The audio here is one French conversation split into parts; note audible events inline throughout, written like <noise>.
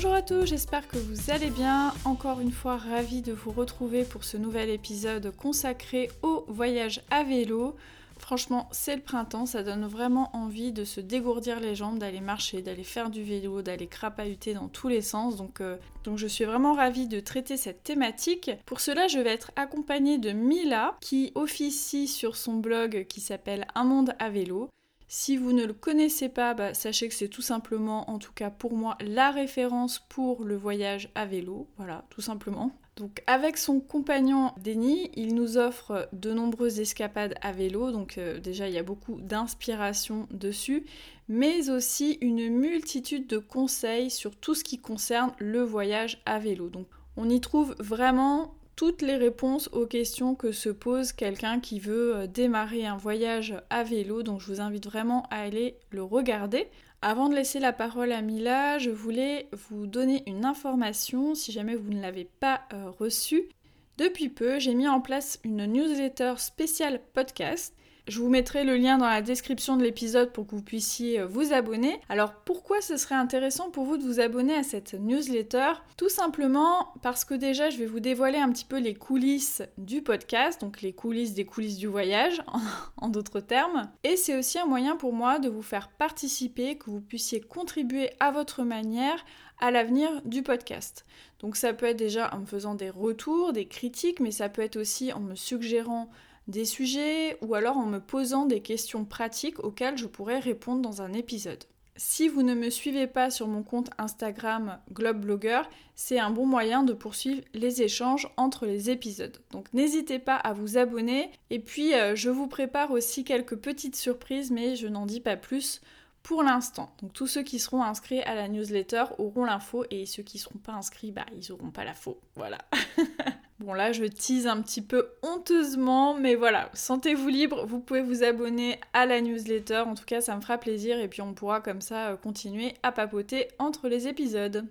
Bonjour à tous, j'espère que vous allez bien. Encore une fois, ravie de vous retrouver pour ce nouvel épisode consacré au voyage à vélo. Franchement, c'est le printemps, ça donne vraiment envie de se dégourdir les jambes, d'aller marcher, d'aller faire du vélo, d'aller crapahuter dans tous les sens. Donc, euh, donc je suis vraiment ravie de traiter cette thématique. Pour cela, je vais être accompagnée de Mila qui officie sur son blog qui s'appelle Un monde à vélo. Si vous ne le connaissez pas, bah, sachez que c'est tout simplement, en tout cas pour moi, la référence pour le voyage à vélo. Voilà, tout simplement. Donc avec son compagnon Denis, il nous offre de nombreuses escapades à vélo, donc euh, déjà il y a beaucoup d'inspiration dessus, mais aussi une multitude de conseils sur tout ce qui concerne le voyage à vélo. Donc on y trouve vraiment toutes les réponses aux questions que se pose quelqu'un qui veut euh, démarrer un voyage à vélo, donc je vous invite vraiment à aller le regarder. Avant de laisser la parole à Mila, je voulais vous donner une information si jamais vous ne l'avez pas euh, reçue. Depuis peu, j'ai mis en place une newsletter spéciale podcast je vous mettrai le lien dans la description de l'épisode pour que vous puissiez euh, vous abonner. Alors pourquoi ce serait intéressant pour vous de vous abonner à cette newsletter? Tout simplement parce que déjà je vais vous dévoiler un petit peu les coulisses du podcast, donc les coulisses des coulisses du voyage <laughs> en d'autres termes. Et c'est aussi un moyen pour moi de vous faire participer, que vous puissiez contribuer à votre manière à l'avenir du podcast. Donc ça peut être déjà en me faisant des retours, des critiques, mais ça peut être aussi en me suggérant des sujets ou alors en me posant des questions pratiques auxquelles je pourrais répondre dans un épisode. Si vous ne me suivez pas sur mon compte Instagram GlobeBlogger, c'est un bon moyen de poursuivre les échanges entre les épisodes. Donc n'hésitez pas à vous abonner et puis euh, je vous prépare aussi quelques petites surprises mais je n'en dis pas plus pour l'instant. Donc tous ceux qui seront inscrits à la newsletter auront l'info et ceux qui ne seront pas inscrits, bah ils n'auront pas l'info. Voilà. <laughs> bon là je tease un petit peu honteusement, mais voilà, sentez-vous libre, vous pouvez vous abonner à la newsletter, en tout cas ça me fera plaisir et puis on pourra comme ça euh, continuer à papoter entre les épisodes.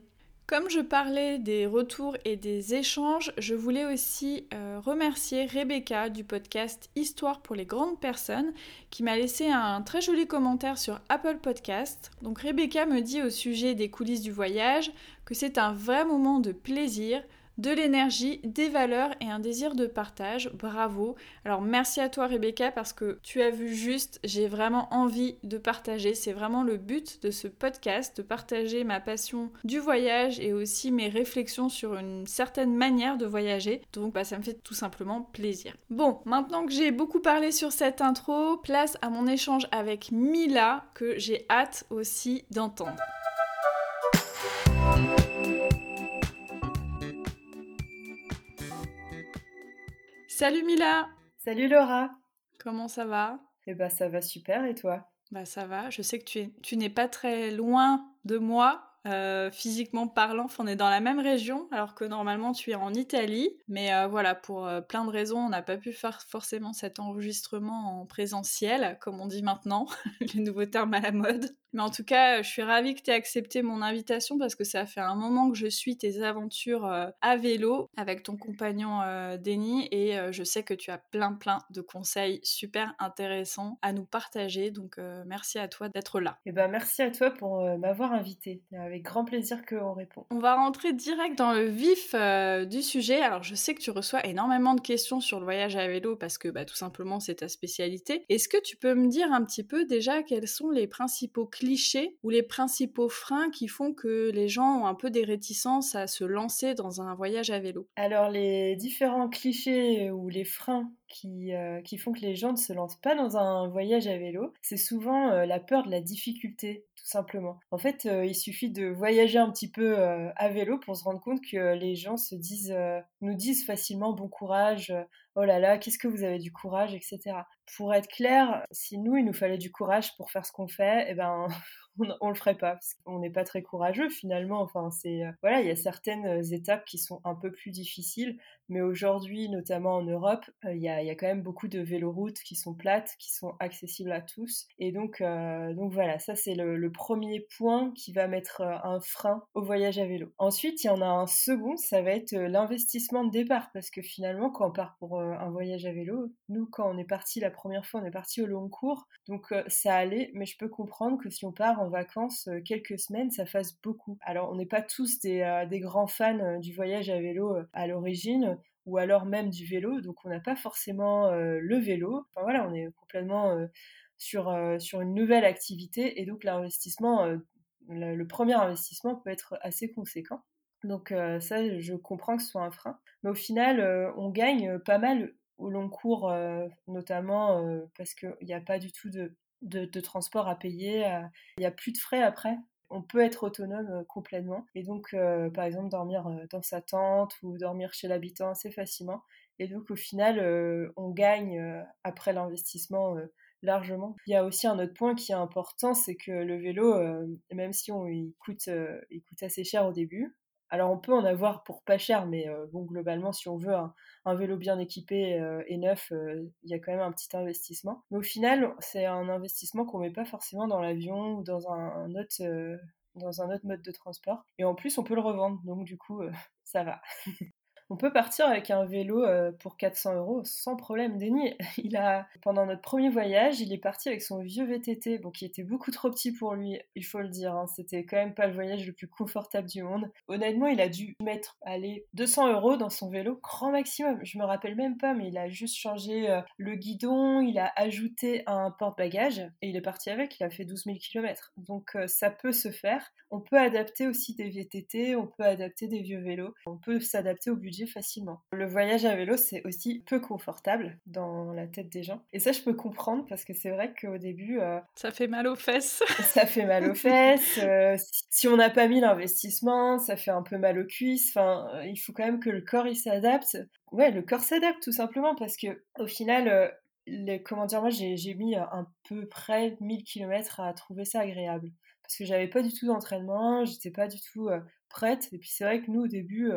Comme je parlais des retours et des échanges, je voulais aussi euh, remercier Rebecca du podcast Histoire pour les grandes personnes qui m'a laissé un très joli commentaire sur Apple Podcast. Donc Rebecca me dit au sujet des coulisses du voyage que c'est un vrai moment de plaisir, de l'énergie, des valeurs et un désir de partage. Bravo. Alors merci à toi Rebecca parce que tu as vu juste, j'ai vraiment envie de partager. C'est vraiment le but de ce podcast, de partager ma passion du voyage et aussi mes réflexions sur une certaine manière de voyager. Donc bah, ça me fait tout simplement plaisir. Bon, maintenant que j'ai beaucoup parlé sur cette intro, place à mon échange avec Mila que j'ai hâte aussi d'entendre. Salut Mila. Salut Laura. Comment ça va? Eh ben ça va super et toi? Bah ça va, je sais que tu, es, tu n'es pas très loin de moi, euh, physiquement parlant, on est dans la même région, alors que normalement tu es en Italie. Mais euh, voilà, pour euh, plein de raisons, on n'a pas pu faire forcément cet enregistrement en présentiel, comme on dit maintenant, <laughs> les nouveaux termes à la mode. Mais en tout cas, je suis ravie que tu aies accepté mon invitation parce que ça fait un moment que je suis tes aventures à vélo avec ton compagnon Denis et je sais que tu as plein plein de conseils super intéressants à nous partager. Donc merci à toi d'être là. Et eh ben merci à toi pour m'avoir invité avec grand plaisir qu'on répond. On va rentrer direct dans le vif euh, du sujet. Alors je sais que tu reçois énormément de questions sur le voyage à vélo parce que bah, tout simplement c'est ta spécialité. Est-ce que tu peux me dire un petit peu déjà quels sont les principaux ou les principaux freins qui font que les gens ont un peu des réticences à se lancer dans un voyage à vélo? Alors les différents clichés ou les freins qui, euh, qui, font que les gens ne se lancent pas dans un voyage à vélo, c'est souvent euh, la peur de la difficulté simplement. En fait, euh, il suffit de voyager un petit peu à vélo pour se rendre compte que les gens se disent, nous disent facilement bon courage, oh là là, qu'est-ce que vous avez du courage, etc. Pour être clair, si nous, il nous fallait du courage pour faire ce qu'on fait, eh ben, <laughs> on, le ferait pas parce qu'on n'est pas très courageux finalement. Enfin, c'est voilà, il y a certaines étapes qui sont un peu plus difficiles, mais aujourd'hui, notamment en Europe, il y, a, quand même beaucoup de véloroutes qui sont plates, qui sont accessibles à tous. Et donc, donc voilà, ça c'est le, le, premier point qui va mettre un frein au voyage à vélo. Ensuite, il y en a un second, ça va être l'investissement de départ, parce que finalement, quand on part pour un voyage à vélo, nous, quand on est parti la première fois, on est parti au long cours, donc ça allait, mais je peux comprendre que si on part en vacances quelques semaines, ça fasse beaucoup. Alors, on n'est pas tous des, des grands fans du voyage à vélo à l'origine, ou alors même du vélo, donc on n'a pas forcément le vélo. Enfin voilà, on est complètement sur, sur une nouvelle activité, et donc l'investissement, le premier investissement peut être assez conséquent. Donc ça, je comprends que ce soit un frein. Mais au final, on gagne pas mal au long cours, notamment parce qu'il n'y a pas du tout de, transport à payer. Il n'y a plus de frais après. On peut être autonome complètement. Et donc, par exemple, dormir dans sa tente ou dormir chez l'habitant assez facilement. Et donc, au final, on gagne après l'investissement largement. Il y a aussi un autre point qui est important, c'est que le vélo, même si on, il coûte assez cher au début, alors on peut en avoir pour pas cher, mais euh, bon globalement si on veut un, vélo bien équipé euh, et neuf, euh, il y a quand même un petit investissement. Mais au final, c'est un investissement qu'on met pas forcément dans l'avion ou dans un, autre dans un autre mode de transport. Et en plus, on peut le revendre, donc du coup, <laughs> ça va. On peut partir avec un vélo euh, pour 400 euros sans problème. Denis, <laughs> il a, pendant notre premier voyage, il est parti avec son vieux VTT, bon, qui était beaucoup trop petit pour lui, il faut le dire. Hein. C'était quand même pas le voyage le plus confortable du monde. Honnêtement, il a dû mettre, allez, 200 euros dans son vélo, grand maximum. Je me rappelle même pas, mais il a juste changé euh, le guidon, il a ajouté un porte-bagages et il est parti avec. Il a fait 12 000 km. Donc euh, ça peut se faire. On peut adapter aussi des VTT, on peut adapter des vieux vélos, on peut s'adapter au budget facilement. Le voyage à vélo, c'est aussi peu confortable dans la tête des gens. Et ça, je peux comprendre parce que c'est vrai qu'au début... Euh, ça fait mal aux fesses. <laughs> ça fait mal aux fesses. Euh, si on n'a pas mis l'investissement, ça fait un peu mal aux cuisses. Enfin, euh, il faut quand même que le corps, il s'adapte. Ouais, le corps s'adapte tout simplement parce que au final... Les, comment dire, moi j'ai mis à peu près 1000 km à trouver ça agréable parce que j'avais pas du tout d'entraînement, j'étais pas du tout prête. Et puis c'est vrai que nous au début,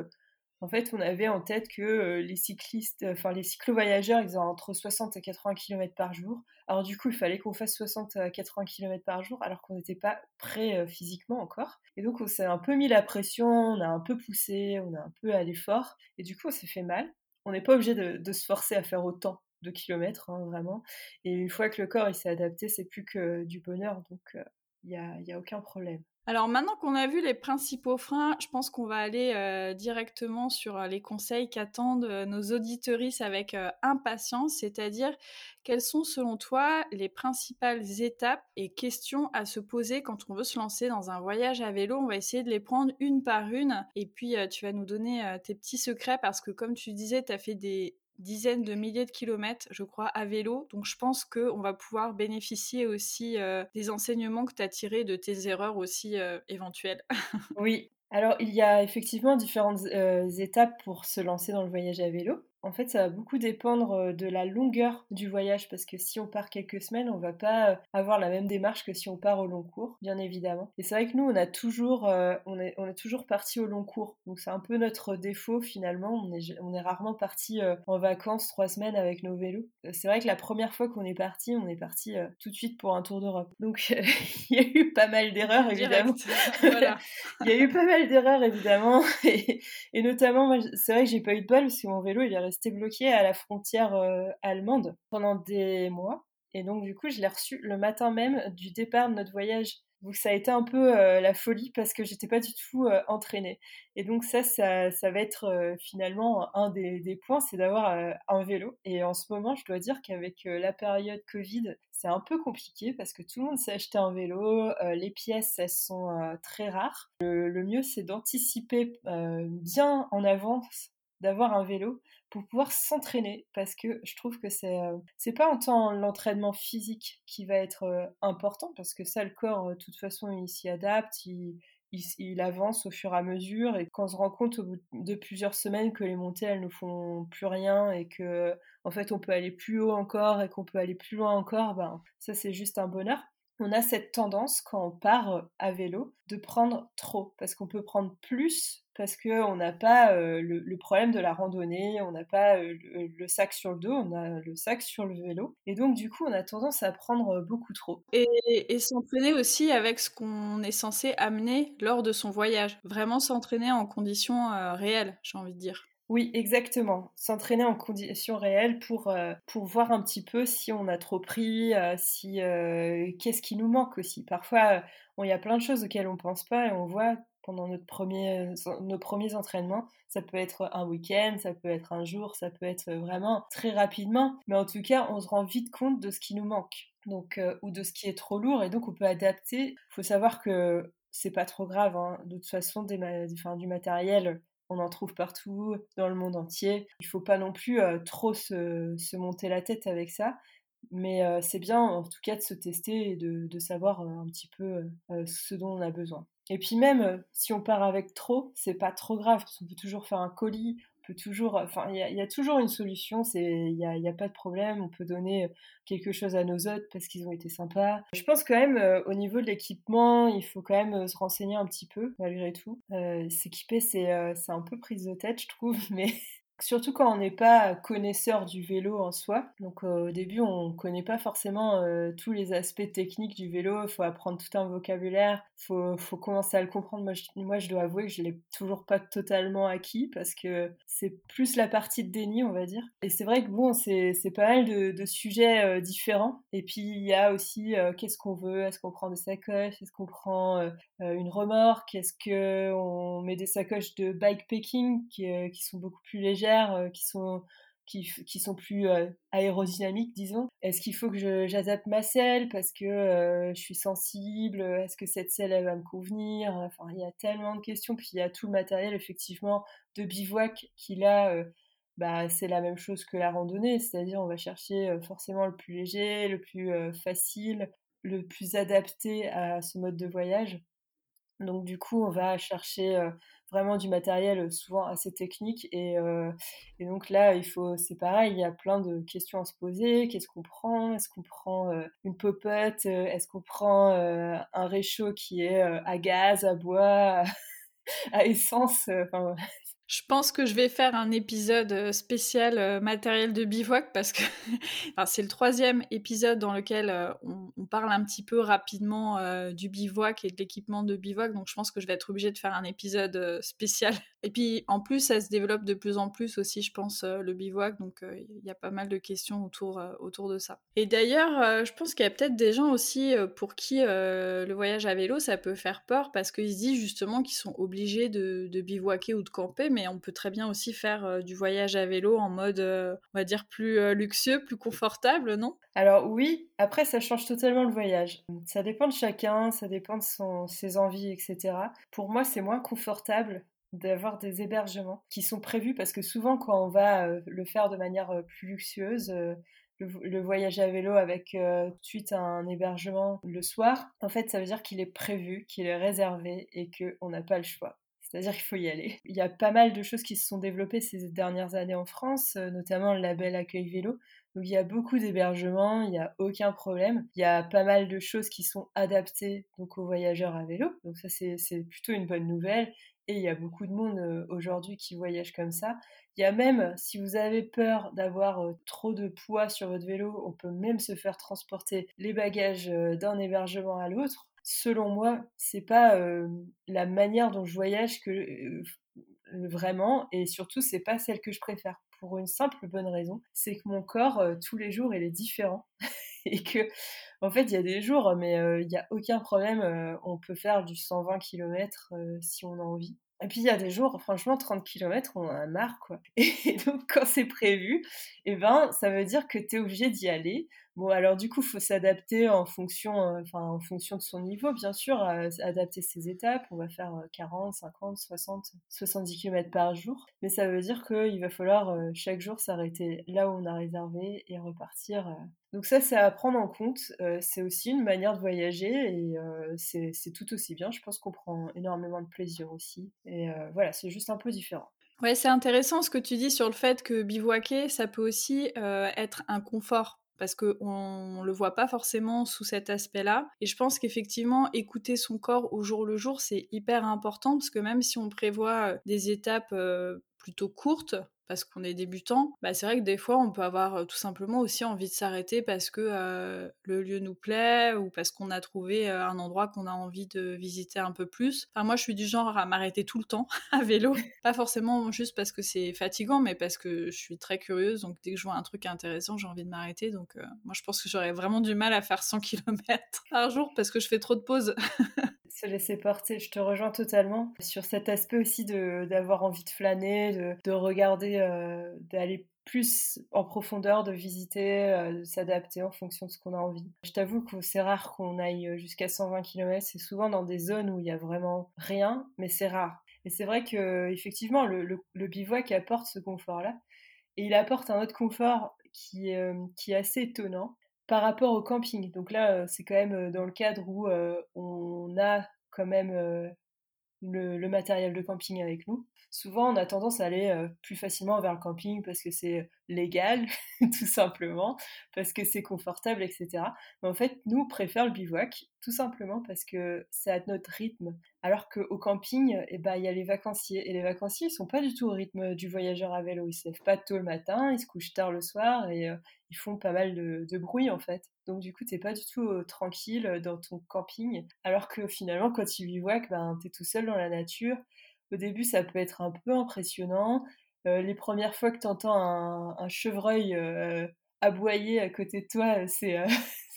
en fait, on avait en tête que euh, les cyclistes, enfin les cyclo-voyageurs, ils ont entre 60 et 80 km par jour. Alors du coup, il fallait qu'on fasse 60 à 80 km par jour, alors qu'on n'était pas prêt euh, physiquement encore. Et donc, on s'est un peu mis la pression, on a un peu poussé, on a un peu allé fort, et du coup, on s'est fait mal. On n'est pas obligé de, se forcer à faire autant de kilomètres, hein, vraiment. Et une fois que le corps il s'est adapté, c'est plus que du bonheur, donc euh, il n'y y a aucun problème. Alors maintenant qu'on a vu les principaux freins, je pense qu'on va aller euh, directement sur euh, les conseils qu'attendent euh, nos auditeuristes avec impatience, c'est-à-dire quelles sont selon toi les principales étapes et questions à se poser quand on veut se lancer dans un voyage à vélo? On va essayer de les prendre une par une et puis tu vas nous donner tes petits secrets parce que comme tu disais, tu as fait des dizaines de milliers de kilomètres, je crois, à vélo. Donc je pense qu'on va pouvoir bénéficier aussi euh, des enseignements que tu as tirés de tes erreurs aussi euh, éventuelles. <laughs> oui. Alors il y a effectivement différentes euh, étapes pour se lancer dans le voyage à vélo. En fait, ça va beaucoup dépendre de la longueur du voyage parce que si on part quelques semaines, on va pas avoir la même démarche que si on part au long cours, bien évidemment. Et c'est vrai que nous, on a toujours, on est, on est toujours parti au long cours. Donc c'est un peu notre défaut finalement. On est, on est rarement parti en vacances trois semaines avec nos vélos. C'est vrai que la première fois qu'on est parti, on est parti tout de suite pour un tour d'Europe. Donc <laughs> il y a eu pas mal d'erreurs évidemment. <laughs> voilà. il y a eu pas mal d'erreurs évidemment <laughs> et, et notamment, c'est vrai que j'ai pas eu de bol parce que mon vélo il est resté bloqué à la frontière euh, allemande pendant des mois. Et donc, du coup, je l'ai reçu le matin même du départ de notre voyage. Donc, ça a été un peu euh, la folie parce que j'étais pas du tout euh, entraînée. Et donc, ça, ça, ça va être finalement un des points, c'est d'avoir un vélo. Et en ce moment, je dois dire qu'avec la période Covid, c'est un peu compliqué parce que tout le monde s'est acheté un vélo. les pièces, elles sont très rares. le mieux, c'est d'anticiper bien en avance d'avoir un vélo pour pouvoir s'entraîner parce que je trouve que c'est euh, c'est pas en tant l'entraînement physique qui va être euh, important parce que ça le corps euh, de toute façon il s'y adapte il, il, avance au fur et à mesure et quand on se rend compte au bout de plusieurs semaines que les montées elles ne font plus rien et que en fait on peut aller plus haut encore et qu'on peut aller plus loin encore ben ça c'est juste un bonheur. On a cette tendance quand on part à vélo de prendre trop parce qu'on peut prendre plus parce qu'on n'a pas le, problème de la randonnée, on n'a pas le, sac sur le dos, on a le sac sur le vélo. Et donc, du coup, on a tendance à prendre beaucoup trop. Et, et s'entraîner aussi avec ce qu'on est censé amener lors de son voyage. Vraiment s'entraîner en conditions réelles, j'ai envie de dire. Oui, exactement. S'entraîner en conditions réelles pour, pour voir un petit peu si on a trop pris, si qu'est-ce qui nous manque aussi. Parfois, il y a plein de choses auxquelles on ne pense pas et on voit pendant notre premier, nos premiers entraînements. Ça peut être un week-end, ça peut être un jour, ça peut être vraiment très rapidement. Mais en tout cas, on se rend vite compte de ce qui nous manque. Donc, euh, ou de ce qui est trop lourd. Et donc, on peut adapter. Il faut savoir que c'est pas trop grave. Hein. De toute façon, du matériel, on en trouve partout dans le monde entier. Il faut pas non plus euh, trop se, monter la tête avec ça. Mais euh, c'est bien en tout cas de se tester et de, savoir un petit peu ce dont on a besoin. Et puis même euh, si on part avec trop, c'est pas trop grave parce qu'on peut toujours faire un colis, toujours, enfin il y, a toujours une solution, c'est il y a, pas de problème, on peut donner euh, quelque chose à nos hôtes parce qu'ils ont été sympas. Je pense quand même euh, au niveau de l'équipement, il faut quand même se renseigner un petit peu malgré tout. S'équiper c'est c'est un peu prise de tête je trouve, <laughs> mais Surtout quand on n'est pas connaisseur du vélo en soi. Donc euh, au début, on ne connaît pas forcément euh, tous les aspects techniques du vélo. Il faut apprendre tout un vocabulaire. Il faut, faut, commencer à le comprendre. Moi je, dois avouer que je ne l'ai toujours pas totalement acquis parce que c'est plus la partie de déni, on va dire. Et c'est vrai que bon, c'est pas mal de, de sujets euh, différents. Et puis il y a aussi qu'est-ce qu'on veut? Est-ce qu'on prend des sacoches? Est-ce qu'on prend une remorque? Est-ce qu'on met des sacoches de bikepacking qui, qui sont beaucoup plus légères? Euh, qui sont qui, sont plus euh, aérodynamiques, disons. Est-ce qu'il faut que j'adapte ma selle parce que euh, je suis sensible? Est-ce que cette selle, elle va me convenir? Enfin, il y a tellement de questions. Puis il y a tout le matériel, effectivement, de bivouac qui, là, bah, c'est la même chose que la randonnée. C'est-à-dire, on va chercher forcément le plus léger, le plus facile, le plus adapté à ce mode de voyage. Donc, du coup, on va chercher vraiment du matériel euh, souvent assez technique. Et, euh, et, donc là, il faut, c'est pareil, il y a plein de questions à se poser. Qu'est-ce qu'on prend? Est-ce qu'on prend euh, une popote? Est-ce qu'on prend un réchaud qui est à gaz, à bois, <laughs> à essence? Je pense que je vais faire un épisode euh, spécial euh, matériel de bivouac parce que <laughs> c'est le troisième épisode dans lequel euh, on, parle un petit peu rapidement du bivouac et de l'équipement de bivouac. Donc je pense que je vais être obligée de faire un épisode spécial. <laughs> Et puis en plus, ça se développe de plus en plus aussi, je pense, le bivouac. Donc il y a pas mal de questions autour, autour de ça. Et d'ailleurs, je pense qu'il y a peut-être des gens aussi pour qui le voyage à vélo, ça peut faire peur parce qu'ils se disent justement qu'ils sont obligés de, de bivouaquer ou de camper. Mais mais on peut très bien aussi faire euh, du voyage à vélo en mode, euh, on va dire, plus euh, luxueux, plus confortable, non? Alors oui, après ça change totalement le voyage. Ça dépend de chacun, ça dépend de ses envies, etc. Pour moi, c'est moins confortable d'avoir des hébergements qui sont prévus parce que souvent quand on va le faire de manière plus luxueuse, le, voyage à vélo avec tout de un hébergement le soir, en fait, ça veut dire qu'il est prévu, qu'il est réservé et qu'on n'a pas le choix. C'est-à-dire qu'il faut y aller. Il y a pas mal de choses qui se sont développées ces dernières années en France, euh, notamment le label Accueil Vélo. Donc il y a beaucoup d'hébergements, il n'y a aucun problème. Il y a pas mal de choses qui sont adaptées donc aux voyageurs à vélo. Donc ça c'est plutôt une bonne nouvelle. Et il y a beaucoup de monde euh, aujourd'hui qui voyage comme ça. Il y a même, si vous avez peur d'avoir euh, trop de poids sur votre vélo, on peut même se faire transporter les bagages d'un hébergement à l'autre selon moi, c'est pas la manière dont je voyage que vraiment, et surtout, c'est pas celle que je préfère. Pour une simple bonne raison, c'est que mon corps, tous les jours, il est différent. <laughs> et que, en fait, il y a des jours, mais il n'y a aucun problème, on peut faire du 120 km si on a envie. Et puis il y a des jours, franchement, 30 km, on a marre, quoi. <laughs> Et donc, quand c'est prévu, eh ben, ça veut dire que tu es obligé d'y aller. Bon, alors du coup, il faut s'adapter en fonction, euh, enfin, en fonction de son niveau, bien sûr, adapter ses étapes. On va faire 40, 50, 60, 70 km par jour. Mais ça veut dire qu'il va falloir euh, chaque jour s'arrêter là où on a réservé et repartir. Euh. Donc ça, c'est à prendre en compte. c'est aussi une manière de voyager et c'est tout aussi bien. Je pense qu'on prend énormément de plaisir aussi. Et voilà, c'est juste un peu différent. Ouais, c'est intéressant ce que tu dis sur le fait que bivouaquer, ça peut aussi être un confort parce qu'on ne le voit pas forcément sous cet aspect-là. Et je pense qu'effectivement, écouter son corps au jour le jour, c'est hyper important parce que même si on prévoit des étapes plutôt courtes, parce qu'on est débutant, bah c'est vrai que des fois on peut avoir tout simplement aussi envie de s'arrêter parce que le lieu nous plaît ou parce qu'on a trouvé un endroit qu'on a envie de visiter un peu plus. Enfin moi je suis du genre à m'arrêter tout le temps <laughs> à vélo, pas forcément juste parce que c'est fatigant mais parce que je suis très curieuse donc dès que je vois un truc intéressant j'ai envie de m'arrêter donc moi je pense que j'aurais vraiment du mal à faire 100 km <laughs> par jour parce que je fais trop de pauses. <laughs> se laisser porter. Je te rejoins totalement sur cet aspect aussi d'avoir envie de flâner, de, de regarder, euh, d'aller plus en profondeur, de visiter, euh, de s'adapter en fonction de ce qu'on a envie. Je t'avoue que c'est rare qu'on aille jusqu'à 120 km, c'est souvent dans des zones où il y a vraiment rien, mais c'est rare. Et c'est vrai que effectivement le, le, bivouac apporte ce confort-là, et il apporte un autre confort qui, euh, qui est assez étonnant par rapport au camping. Donc là, c'est quand même dans le cadre où on a quand même le, matériel de camping avec nous. Souvent, on a tendance à aller plus facilement vers le camping parce que c'est légal, <laughs> tout simplement, parce que c'est confortable, etc. Mais en fait, nous, on préfère le bivouac, tout simplement parce que c'est à notre rythme. Alors qu'au camping, eh ben, il y a les vacanciers. Et les vacanciers, ils sont pas du tout au rythme du voyageur à vélo. Ils se lèvent pas tôt le matin, ils se couchent tard le soir et ils font pas mal de, bruit, en fait. Donc, du coup, t'es pas du tout tranquille dans ton camping. Alors que finalement, quand tu bivouac, ben, es tout seul dans la nature. Au début, ça peut être un peu impressionnant. Les premières fois que tu entends un, chevreuil aboyer à côté de toi, <laughs> c'est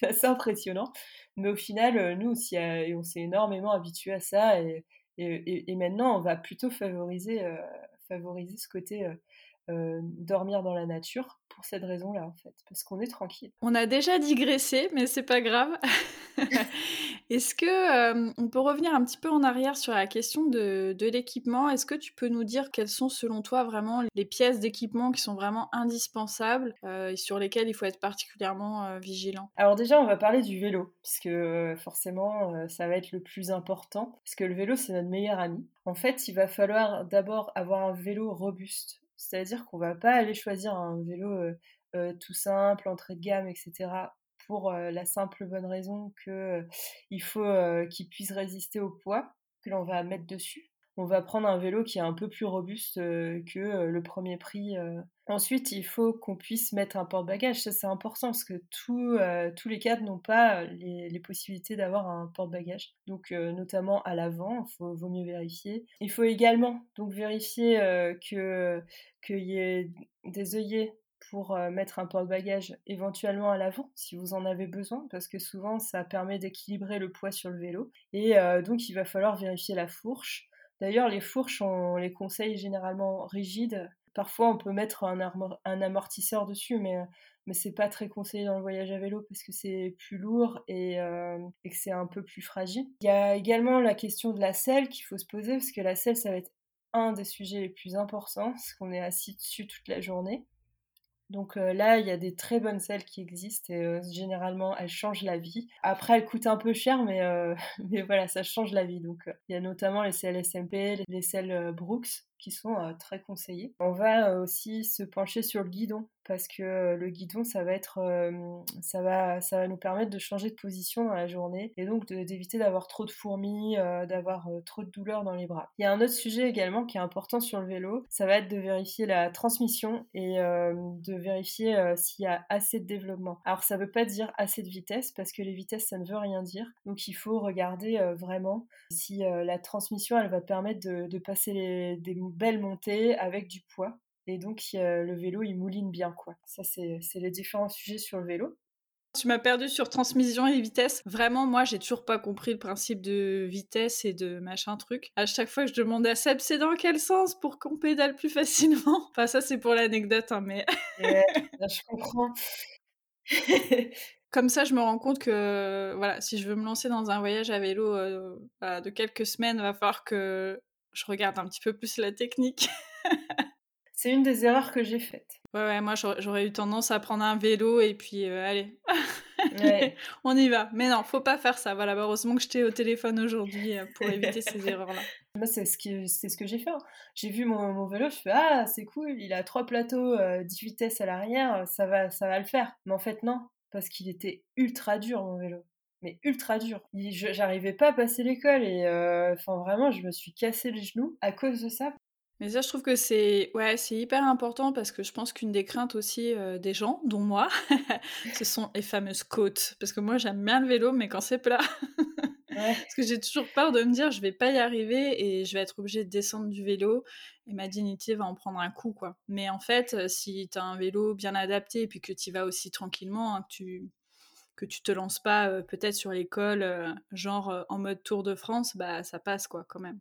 assez impressionnant. Mais au final, nous, aussi, on s'est énormément habitué à ça. Et, et, maintenant, on va plutôt favoriser, favoriser ce côté dormir dans la nature pour cette raison-là, en fait, parce qu'on est tranquille. On a déjà digressé, mais c'est pas grave. <laughs> Est-ce que euh, on peut revenir un petit peu en arrière sur la question de, l'équipement? Est-ce que tu peux nous dire quelles sont selon toi vraiment les pièces d'équipement qui sont vraiment indispensables euh, et sur lesquelles il faut être particulièrement euh, vigilant? Alors déjà, on va parler du vélo, parce que forcément, ça va être le plus important, parce que le vélo, c'est notre meilleur ami. En fait, il va falloir d'abord avoir un vélo robuste, c'est-à-dire qu'on va pas aller choisir un vélo tout simple, entrée de gamme, etc pour la simple bonne raison qu'il faut qu'il puisse résister au poids que l'on va mettre dessus. On va prendre un vélo qui est un peu plus robuste que le premier prix. Ensuite, il faut qu'on puisse mettre un porte-bagages. Ça, c'est important parce que tous les cadres n'ont pas les, possibilités d'avoir un porte-bagages. Donc, notamment à l'avant, il vaut mieux vérifier. Il faut également donc vérifier qu'il y ait des œillets pour mettre un porte-bagages éventuellement à l'avant si vous en avez besoin parce que souvent ça permet d'équilibrer le poids sur le vélo et donc il va falloir vérifier la fourche. D'ailleurs les fourches on les conseille généralement rigides. Parfois on peut mettre un, amortisseur dessus mais mais c'est pas très conseillé dans le voyage à vélo parce que c'est plus lourd et, et que c'est un peu plus fragile. Il y a également la question de la selle qu'il faut se poser parce que la selle ça va être un des sujets les plus importants parce qu'on est assis dessus toute la journée. Donc euh, là, il y a des très bonnes selles qui existent et euh, généralement, elles changent la vie. Après, elles coûtent un peu cher, mais, euh, <laughs> mais voilà, ça change la vie. Donc il y a notamment les selles SMP, les selles Brooks qui sont très conseillées. On va aussi se pencher sur le guidon parce que le guidon, ça va être, ça va, ça va nous permettre de changer de position dans la journée et donc d'éviter d'avoir trop de fourmis, d'avoir trop de douleurs dans les bras. Il y a un autre sujet également qui est important sur le vélo, ça va être de vérifier la transmission et de vérifier s'il y a assez de développement. Alors ça veut pas dire assez de vitesse parce que les vitesses ça ne veut rien dire. Donc il faut regarder vraiment si la transmission elle va permettre de, passer les, des belles montées avec du poids et donc, le vélo, il mouline bien, quoi. Ça, c'est les différents sujets sur le vélo. Tu m'as perdu sur transmission et vitesse. Vraiment, moi, j'ai toujours pas compris le principe de vitesse et de machin truc. À chaque fois que je demandais à Seb, c'est dans quel sens pour qu'on pédale plus facilement? <laughs> Enfin, ça, c'est pour l'anecdote, hein, mais. <laughs> je comprends. <laughs> Comme ça, je me rends compte que, voilà, si je veux me lancer dans un voyage à vélo euh, de quelques semaines, il va falloir que je regarde un petit peu plus la technique. <laughs> C'est une des erreurs que j'ai faites. Ouais, ouais, moi j'aurais eu tendance à prendre un vélo et puis euh, allez, <laughs> on y va. Mais non, faut pas faire ça. Voilà, heureusement que j'étais au téléphone aujourd'hui euh, pour éviter ces <laughs> erreurs-là. Moi, c'est ce, qui, ce que j'ai fait. Hein. J'ai vu mon, vélo, je fais Ah, c'est cool, il a trois plateaux, 10 euh, vitesses à l'arrière, ça va, ça va le faire. Mais en fait, non. parce qu'il était ultra dur mon vélo mais ultra dur. J'arrivais pas à passer l'école et euh, enfin vraiment, je me suis cassé les genoux à cause de ça. Mais ça, je trouve que c'est ouais, c'est hyper important parce que je pense qu'une des craintes aussi euh, des gens, dont moi, <laughs> ce sont les fameuses côtes. Parce que moi, j'aime bien le vélo, mais quand c'est plat. <laughs> parce que j'ai toujours peur de me dire, je vais pas y arriver et je vais être obligée de descendre du vélo et ma dignité va en prendre un coup, quoi. Mais en fait, euh, si tu as un vélo bien adapté et puis que tu vas aussi tranquillement, hein, tu que tu te lances pas peut-être sur l'école, genre en mode Tour de France, bah ça passe quoi quand même.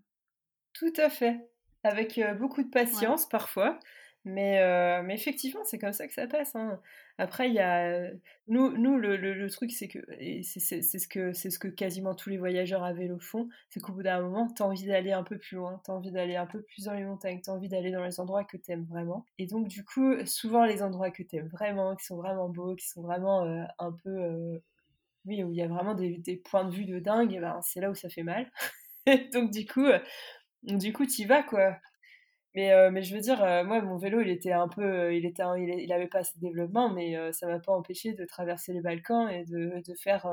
Tout à fait. Avec beaucoup de patience parfois, mais, mais effectivement, c'est comme ça que ça passe. Hein. Après, il y a nous, nous le, le, truc, c'est que c'est ce que ce que quasiment tous les voyageurs à vélo font, c'est qu'au bout d'un moment, tu as envie d'aller un peu plus loin, tu as envie d'aller un peu plus dans les montagnes, tu as envie d'aller dans les endroits que tu aimes vraiment. Et donc, du coup, souvent les endroits que tu aimes vraiment, qui sont vraiment beaux, qui sont vraiment un peu oui, où il y a vraiment des, des, points de vue de dingue, ben, c'est là où ça fait mal. <laughs> donc, du coup, du coup, y vas, quoi. Mais, euh, mais je veux dire, euh, moi, mon vélo, il était un peu, euh, il était, il, il, avait pas assez de développement, mais ça m'a pas empêché de traverser les Balkans et de, de faire,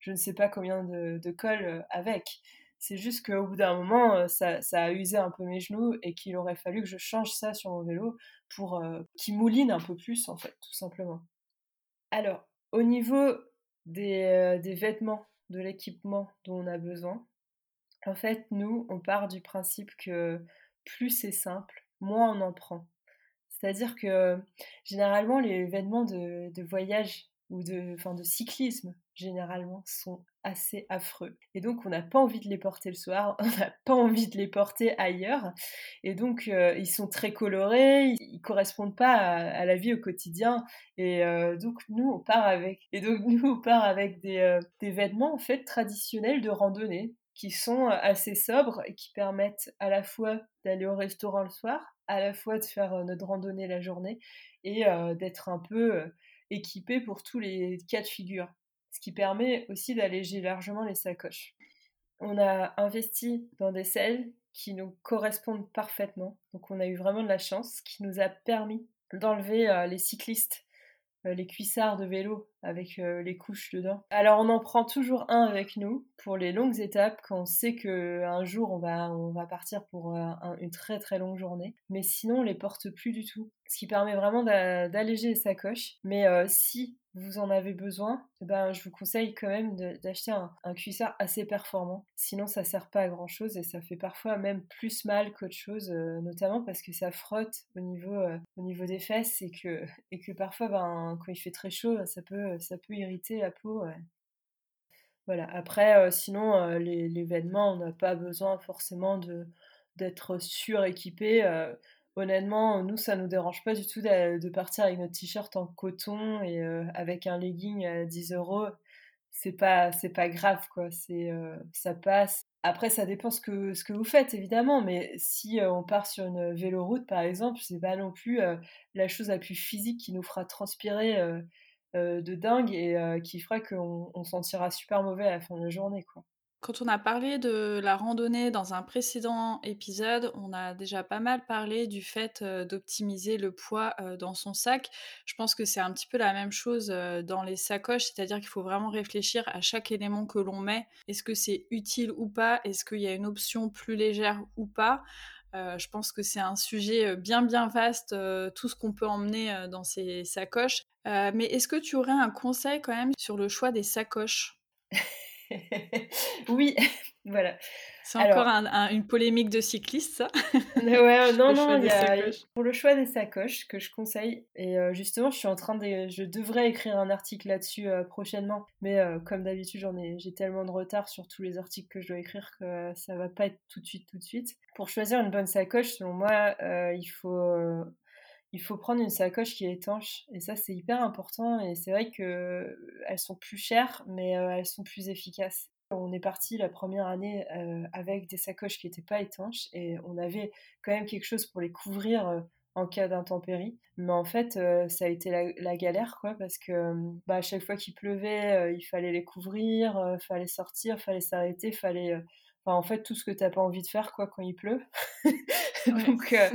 je ne sais pas combien de, de cols avec. C'est juste qu'au bout d'un moment, ça, ça, a usé un peu mes genoux et qu'il aurait fallu que je change ça sur mon vélo pour qu'il mouline un peu plus, en fait, tout simplement. Alors, au niveau des, des vêtements, de l'équipement dont on a besoin, en fait, nous, on part du principe que plus c'est simple, moins on en prend. C'est-à-dire que généralement, les événements de, voyage ou de, de cyclisme, généralement, sont assez affreux. Et donc, on n'a pas envie de les porter le soir, <laughs> on n'a pas envie de les porter ailleurs. Et donc, euh, ils sont très colorés, ils, correspondent pas à, la vie au quotidien. Et euh, donc, nous, on part avec. Et donc, <laughs> nous, avec des, euh, des vêtements, en fait, traditionnels de randonnée qui sont assez sobres et qui permettent à la fois d'aller au restaurant le soir, à la fois de faire notre randonnée la journée et d'être un peu équipé pour tous les cas de figure. Ce qui permet aussi d'alléger largement les sacoches. On a investi dans des selles qui nous correspondent parfaitement. Donc on a eu vraiment de la chance, qui nous a permis d'enlever les cyclistes euh, les cuissards de vélo avec euh, les couches dedans. Alors on en prend toujours un avec nous pour les longues étapes quand on sait qu'un jour on va, on va partir pour euh, une très très longue journée. Mais sinon on les porte plus du tout. Ce qui permet vraiment d'alléger les sacoches. Mais si vous en avez besoin, eh ben, je vous conseille quand même d'acheter un, cuissard assez performant. Sinon, ça sert pas à grand chose et ça fait parfois même plus mal qu'autre chose, euh, notamment parce que ça frotte au niveau, euh, au niveau des fesses et que, et que parfois, ben, quand il fait très chaud, ça peut, ça peut irriter la peau. Voilà. Après, euh, sinon, les, vêtements, on n'a pas besoin forcément d'être suréquipé honnêtement, nous, ça nous dérange pas du tout de, partir avec notre t-shirt en coton et euh, avec un legging à 10 euros. C'est pas, pas grave, quoi. C'est, euh, ça passe. Après, ça dépend ce que, ce que vous faites, évidemment, mais si euh, on part sur une véloroute, par exemple, c'est pas non plus la chose la plus physique qui nous fera transpirer de dingue et qui fera qu'on on sentira super mauvais à la fin de la journée, quoi. Quand on a parlé de la randonnée dans un précédent épisode, on a déjà pas mal parlé du fait euh, d'optimiser le poids euh, dans son sac. Je pense que c'est un petit peu la même chose euh, dans les sacoches, c'est-à-dire qu'il faut vraiment réfléchir à chaque élément que l'on met. Est-ce que c'est utile ou pas? Est-ce qu'il y a une option plus légère ou pas? Je pense que c'est un sujet bien bien vaste, tout ce qu'on peut emmener dans ces sacoches. mais est-ce que tu aurais un conseil quand même sur le choix des sacoches? <laughs> <laughs> oui, <laughs> voilà. C'est encore une polémique de cycliste, ça? <laughs> Ouais, non, non, il y a, pour le choix des sacoches que je conseille, et euh, justement, je suis en train de. Je devrais écrire un article là-dessus euh, prochainement, mais euh, comme d'habitude, j'en ai, j'ai tellement de retard sur tous les articles que je dois écrire que ça va pas être tout de suite, tout de suite. Pour choisir une bonne sacoche, selon moi, il faut il faut prendre une sacoche qui est étanche. Et ça, c'est hyper important. Et c'est vrai qu'elles sont plus chères, mais elles sont plus efficaces. On est parti la première année avec des sacoches qui n'étaient pas étanches et on avait quand même quelque chose pour les couvrir en cas d'intempérie. Mais en fait, ça a été la, galère, quoi, parce que bah, à chaque fois qu'il pleuvait, il fallait les couvrir, il fallait sortir, fallait s'arrêter, fallait en fait, tout ce que tu n'as pas envie de faire quoi quand il pleut. <laughs> <laughs> donc, euh,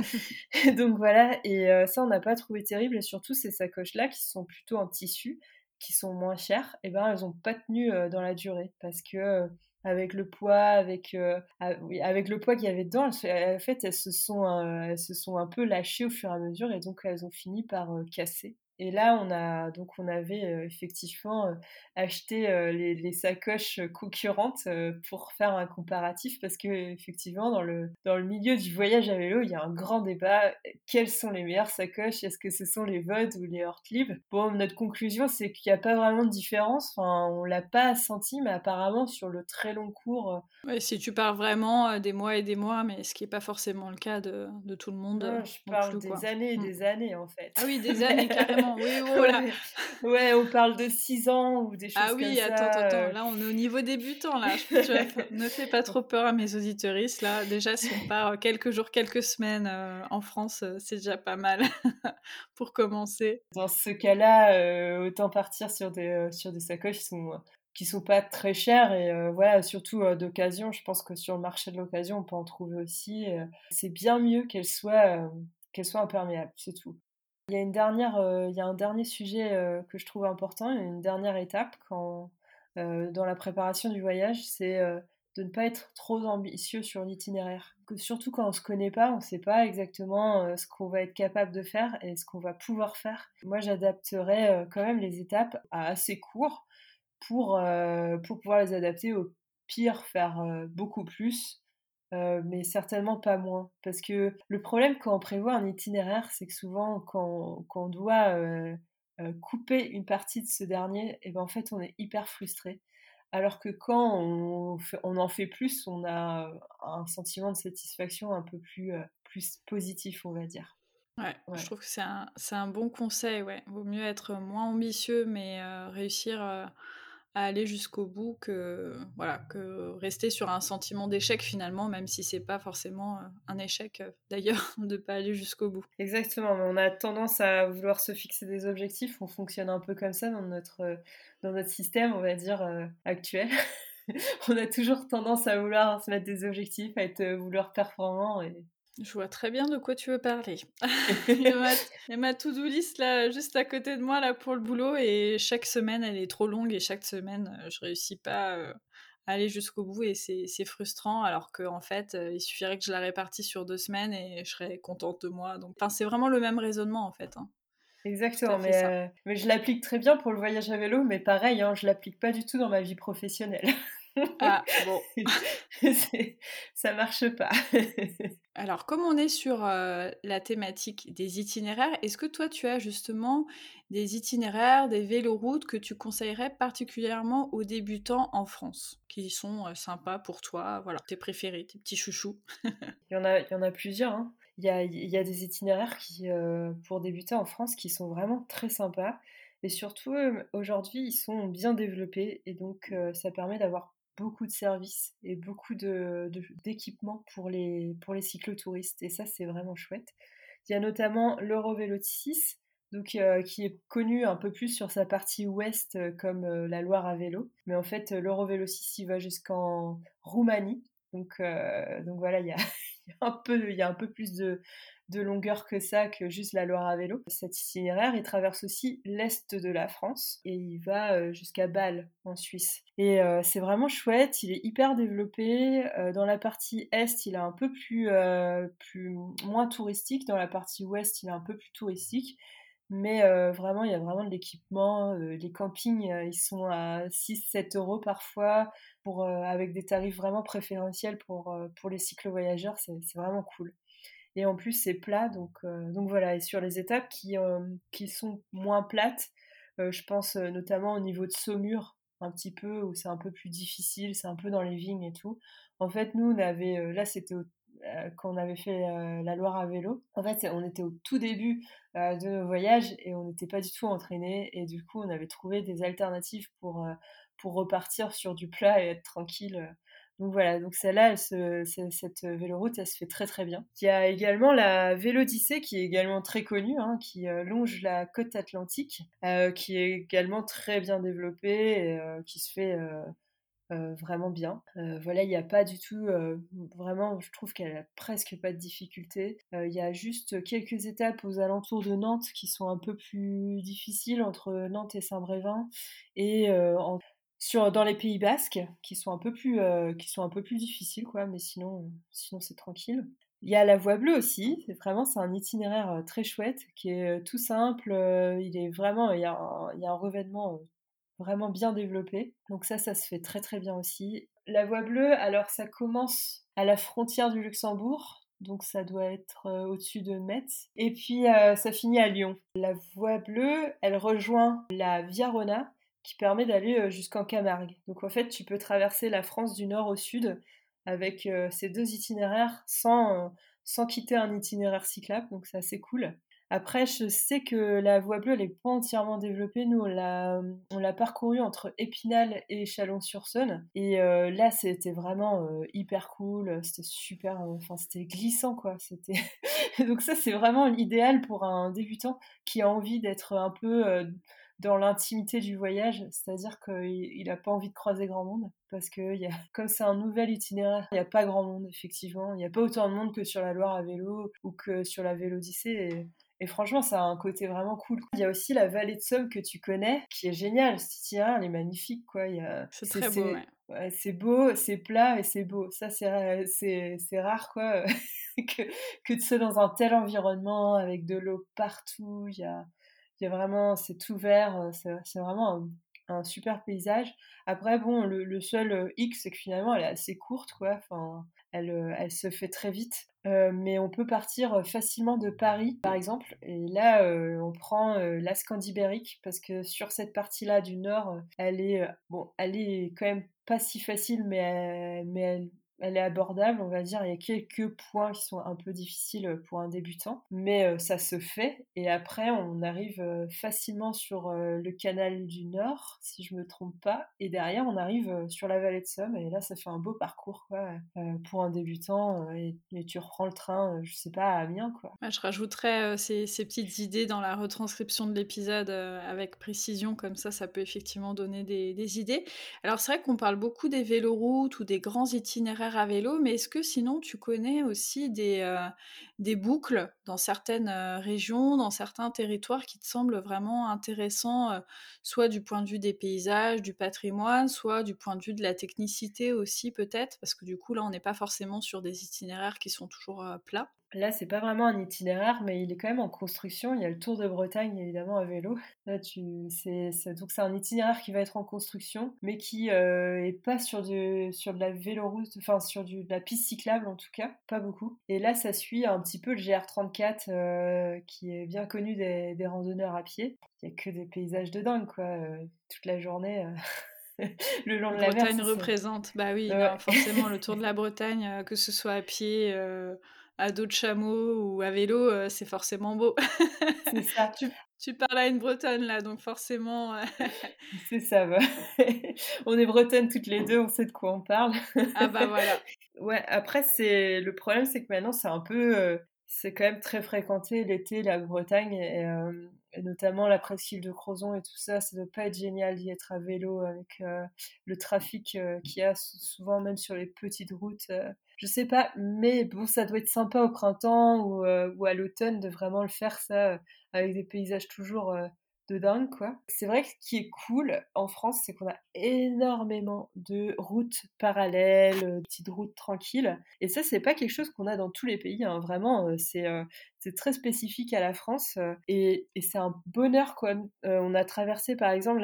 <laughs> donc voilà, et euh, ça, on n'a pas trouvé terrible. Et surtout, ces sacoches-là qui sont plutôt en tissu, qui sont moins chères, et eh ben elles n'ont pas tenu dans la durée parce que avec le poids, avec, avec le poids qu'il y avait dedans, en fait, elles se, sont, elles se sont un peu lâchées au fur et à mesure et donc elles ont fini par casser. Et là, on a donc on avait euh, effectivement euh, acheté euh, les, sacoches concurrentes pour faire un comparatif parce que effectivement dans le dans le milieu du voyage à vélo, il y a un grand débat. Quelles sont les meilleures sacoches? Est-ce que ce sont les VOD ou les Hortlib Bon, notre conclusion c'est qu'il n'y a pas vraiment de différence. Enfin, on l'a pas senti, mais apparemment sur le très long cours. Ouais, si tu parles vraiment des mois et des mois, mais ce qui n'est pas forcément le cas de, de tout le monde. Non, je parle des années et mmh. des années en fait. Ah oui, des <laughs> années carrément. <laughs> Oui, voilà. ouais, on parle de 6 ans ou des choses comme ça. Ah oui, attends, attends, euh. là on est au niveau débutant là. <laughs> ne fais pas trop peur à mes auditeuristes là. Déjà, si on part quelques jours, quelques semaines euh, en France, euh, c'est déjà pas mal <laughs> pour commencer. Dans ce cas-là, autant partir sur des, sur des sacoches qui sont qui sont pas très chères et voilà surtout d'occasion je pense que sur le marché de l'occasion on peut en trouver aussi c'est bien mieux qu'elles soient qu'elles soient imperméables c'est tout il y a, une dernière, euh, il y a un dernier sujet euh, que je trouve important, une dernière étape euh, dans la préparation du voyage, c'est de ne pas être trop ambitieux sur l'itinéraire. Surtout quand on ne se connaît pas, on ne sait pas exactement ce qu'on va être capable de faire et ce qu'on va pouvoir faire. Moi, j'adapterais quand même les étapes à assez court pour, pour pouvoir les adapter au pire, faire beaucoup plus euh, mais certainement pas moins. Parce que le problème quand on prévoit un itinéraire, c'est que souvent quand, quand on doit euh, euh, couper une partie de ce dernier, et eh ben en fait on est hyper frustré. Alors que quand on, on, en fait plus, on a un sentiment de satisfaction un peu plus, plus positif, on va dire. Ouais, je trouve que c'est un, un, bon conseil. Ouais. Vaut mieux être moins ambitieux, mais réussir à aller jusqu'au bout que voilà que rester sur un sentiment d'échec finalement même si c'est pas forcément euh, un échec euh, d'ailleurs <laughs> de pas aller jusqu'au bout. Exactement mais on a tendance à vouloir se fixer des objectifs on fonctionne un peu comme ça dans notre euh, dans notre système on va dire actuel. <laughs> On a toujours tendance à vouloir se mettre des objectifs à être vouloir performant je vois très bien de quoi tu veux parler. <laughs> il, y a ma, to-do list là, juste à côté de moi là pour le boulot et chaque semaine elle est trop longue et chaque semaine euh, je réussis pas euh, à aller jusqu'au bout et c'est frustrant alors qu'en en fait euh, il suffirait que je la répartisse sur deux semaines et je serais contente de moi. Donc c'est vraiment le même raisonnement en fait. Hein. Exactement, mais, mais, je l'applique très bien pour le voyage à vélo, mais pareil, hein, je l'applique pas du tout dans ma vie professionnelle. <laughs> Ah, <laughs> bon. ça marche pas. <laughs> Alors, comme on est sur euh, la thématique des itinéraires, est-ce que toi, tu as justement des itinéraires, des véloroutes que tu conseillerais particulièrement aux débutants en France, qui sont euh, sympas pour toi, voilà, tes préférés, tes petits chouchous? <laughs> Il, y en a, il y en a plusieurs. Hein. Il, y a, il, y a, des itinéraires qui, euh, pour débuter en France qui sont vraiment très sympas. Et surtout, aujourd'hui, ils sont bien développés et donc ça permet d'avoir beaucoup de services et beaucoup d'équipements de, pour, les, pour les cyclotouristes. Et ça, c'est vraiment chouette. Il y a notamment l'Eurovélotis, donc euh, qui est connu un peu plus sur sa partie ouest euh, comme euh, la Loire à vélo. Mais en fait, l'Eurovélotis, il va jusqu'en Roumanie. Donc, donc voilà, <laughs> il y a, un peu, il y a un peu plus de, de longueur que ça, que juste la Loire à vélo. Cet itinéraire, il traverse aussi l'est de la France et il va euh, jusqu'à Bâle en Suisse. Et euh, c'est vraiment chouette, il est hyper développé. Euh, dans la partie est, il est un peu plus, moins touristique. Dans la partie ouest, il est un peu plus touristique. Mais vraiment, il y a vraiment de l'équipement. les campings, ils sont à 6-7 euros parfois, avec des tarifs vraiment préférentiels pour, pour les cyclo-voyageurs. C'est vraiment cool. Et en plus, c'est plat. Donc, euh, donc voilà. Et sur les étapes qui, euh, qui sont moins plates, euh, je pense notamment au niveau de Saumur, un petit peu, où c'est un peu plus difficile, c'est un peu dans les vignes et tout. En fait, nous, on avait, là, c'était quand on avait fait la Loire à vélo. En fait, on était au tout début de nos voyages et on n'était pas du tout entraînés. Et du coup, on avait trouvé des alternatives pour, pour repartir sur du plat et être tranquille donc voilà, donc celle-là, cette véloroute, elle se fait très très bien. Il y a également la Vélodyssée qui est également très connue, hein, qui euh, longe la côte atlantique, euh, qui est également très bien développée, et, euh, qui se fait vraiment bien. voilà, il n'y a pas du tout, vraiment, je trouve qu'elle a presque pas de difficultés. Il y a juste quelques étapes aux alentours de Nantes qui sont un peu plus difficiles entre Nantes et Saint-Brévin et dans les Pays Basques qui sont un peu plus, plus difficiles, quoi, mais sinon, sinon c'est tranquille. Il y a la voie bleue aussi, vraiment c'est un itinéraire très chouette qui est tout simple, il est vraiment il y a un, il y a un revêtement vraiment bien développé. Donc ça ça se fait très très bien aussi. La voie bleue, alors ça commence à la frontière du Luxembourg, donc ça doit être au-dessus de Metz. Et puis ça finit à Lyon. La voie bleue, elle rejoint la Via Rona qui permet d'aller jusqu'en Camargue. Donc en fait, tu peux traverser la France du nord au sud avec euh, ces deux itinéraires sans, euh, sans quitter un itinéraire cyclable, donc c'est assez cool. Après, je sais que la voie bleue, elle n'est pas entièrement développée. Nous, on l'a, parcourue entre Épinal et Chalon-sur-Saône. Et euh, là, c'était vraiment hyper cool. C'était super, enfin, c'était glissant, quoi. <laughs> Donc ça, c'est vraiment l'idéal pour un débutant qui a envie d'être un peu dans l'intimité du voyage, c'est-à-dire qu'il n'a pas envie de croiser grand monde, parce que y a, <laughs> comme c'est un nouvel itinéraire, il n'y a pas grand monde, effectivement. Il n'y a pas autant de monde que sur la Loire à vélo ou que sur la Vélodyssée. Et, et franchement, ça a un côté vraiment cool. Il y a aussi la vallée de Somme que tu connais, qui est géniale. Cet itinéraire, elle est magnifique, quoi. C'est très beau, c'est beau, c'est plat et c'est beau. Ça, c'est rare, quoi, <laughs> que, que de se dans un tel environnement, avec de l'eau partout. Il y a, il vraiment, c'est tout vert, euh, c'est vraiment un, super paysage. Après, bon, le, seul euh, X, c'est que finalement, elle est assez courte, quoi. Enfin, elle, euh, elle se fait très vite. mais on peut partir facilement de Paris, par exemple. Et là, on prend la Scandibérique parce que sur cette partie-là du nord, elle est bon, elle est quand même pas si facile, mais mais elle, elle est abordable, on va dire. Il y a quelques points qui sont un peu difficiles pour un débutant, mais euh, ça se fait. Et après, on arrive euh, facilement sur euh, le canal du Nord, si je me trompe pas. Et derrière, on arrive sur la vallée de Somme. Et là, ça fait un beau parcours pour un débutant. Et, tu reprends le train, je sais pas, à Amiens. Quoi. je rajouterais ces, petites idées dans la retranscription de l'épisode avec précision, comme ça, ça peut effectivement donner des, des idées. Alors, c'est vrai qu'on parle beaucoup des véloroutes ou des grands itinéraires à vélo, mais est-ce que sinon tu connais aussi des, euh, boucles dans certaines euh, régions, dans certains territoires qui te semblent vraiment intéressants, euh, soit du point de vue des paysages, du patrimoine, soit du point de vue de la technicité aussi peut-être, parce que du coup là on n'est pas forcément sur des itinéraires qui sont toujours plats. Là, c'est pas vraiment un itinéraire, mais il est quand même en construction. Il y a le Tour de Bretagne, évidemment, à vélo. Là, tu, c'est, donc c'est un itinéraire qui va être en construction, mais qui euh, est pas sur, du, sur de la véloroute, enfin sur du, de la piste cyclable en tout cas, pas beaucoup. Et là, ça suit un petit peu le GR34, euh, qui est bien connu des, des, randonneurs à pied. Il y a que des paysages de dingue, quoi, euh, toute la journée. <laughs> le long de la Bretagne représente, bah oui, forcément le Tour de la <laughs> Bretagne, que ce soit à pied, à dos de chameau ou à vélo, euh, c'est forcément beau. C'est <laughs> ça. tu, parles à une Bretonne là, donc forcément. Euh, <laughs> c'est ça. Bah. <laughs> on est Bretonnes toutes les deux, on sait de quoi on parle. ah bah voilà. Ouais. Après, c'est le problème, c'est que maintenant, c'est un peu, euh, c'est quand même très fréquenté l'été la Bretagne et, notamment la presqu'île de Crozon et tout ça. Ça doit pas être génial d'y être à vélo avec le trafic qu'il y a souvent même sur les petites routes je sais pas, mais bon, ça doit être sympa au printemps ou, euh, ou à l'automne de vraiment le faire ça euh, avec des paysages toujours euh, de dingue quoi. C'est vrai que ce qui est cool en France, c'est qu'on a énormément de routes parallèles, de petites routes tranquilles. Et ça, c'est pas quelque chose qu'on a dans tous les pays. Hein. Vraiment, c'est très spécifique à la France et, et c'est un bonheur quoi. on a traversé par exemple